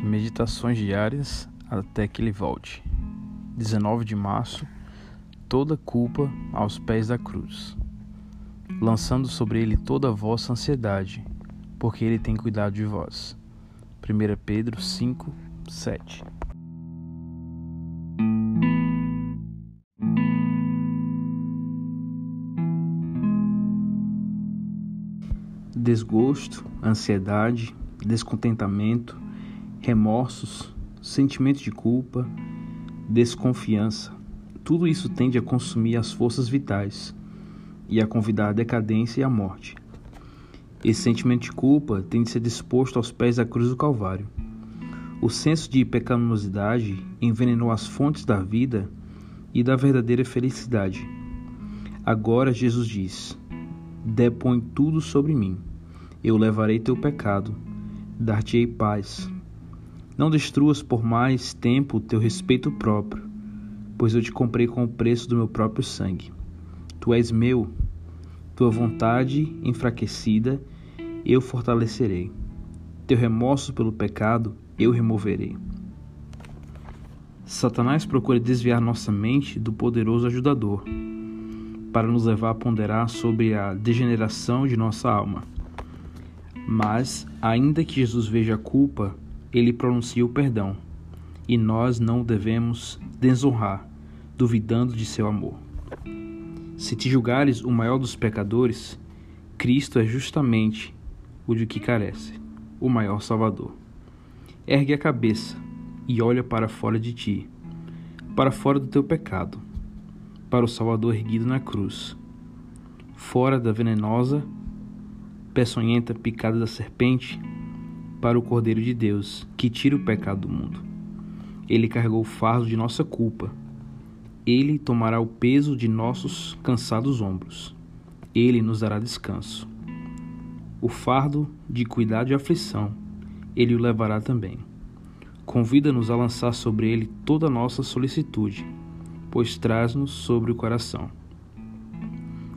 Meditações diárias até que ele volte. 19 de março. Toda culpa aos pés da cruz. Lançando sobre ele toda a vossa ansiedade, porque ele tem cuidado de vós. 1 Pedro 5, 7. Desgosto, ansiedade, descontentamento, remorsos, sentimento de culpa, desconfiança. Tudo isso tende a consumir as forças vitais e a convidar a decadência e a morte. Esse sentimento de culpa tem de ser disposto aos pés da cruz do Calvário. O senso de pecaminosidade envenenou as fontes da vida e da verdadeira felicidade. Agora Jesus diz: Depõe tudo sobre mim. Eu levarei teu pecado, dar-te-ei paz. Não destruas por mais tempo o teu respeito próprio, pois eu te comprei com o preço do meu próprio sangue. Tu és meu, tua vontade enfraquecida eu fortalecerei. Teu remorso pelo pecado eu removerei. Satanás procura desviar nossa mente do poderoso ajudador, para nos levar a ponderar sobre a degeneração de nossa alma. Mas, ainda que Jesus veja a culpa ele pronuncia o perdão, e nós não o devemos desonrar, duvidando de seu amor. Se te julgares o maior dos pecadores, Cristo é justamente o de que carece, o maior Salvador. Ergue a cabeça e olha para fora de ti, para fora do teu pecado, para o Salvador erguido na cruz, fora da venenosa, peçonhenta picada da serpente para o Cordeiro de Deus, que tira o pecado do mundo. Ele carregou o fardo de nossa culpa. Ele tomará o peso de nossos cansados ombros. Ele nos dará descanso. O fardo de cuidado e aflição, ele o levará também. Convida-nos a lançar sobre ele toda a nossa solicitude, pois traz-nos sobre o coração.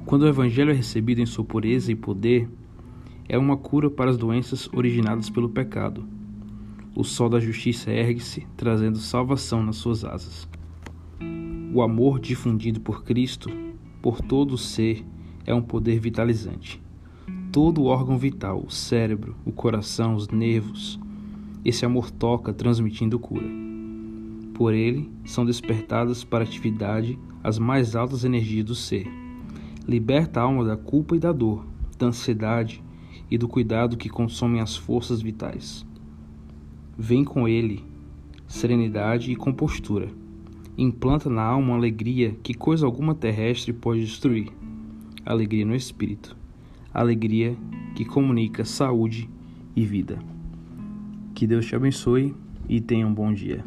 Quando o Evangelho é recebido em sua pureza e poder, é uma cura para as doenças originadas pelo pecado. O sol da justiça ergue-se, trazendo salvação nas suas asas. O amor difundido por Cristo, por todo o ser, é um poder vitalizante. Todo o órgão vital, o cérebro, o coração, os nervos, esse amor toca, transmitindo cura. Por ele são despertadas para atividade as mais altas energias do ser. Liberta a alma da culpa e da dor, da ansiedade, e do cuidado que consomem as forças vitais. Vem com ele serenidade e compostura. Implanta na alma alegria que coisa alguma terrestre pode destruir. Alegria no espírito. Alegria que comunica saúde e vida. Que Deus te abençoe e tenha um bom dia.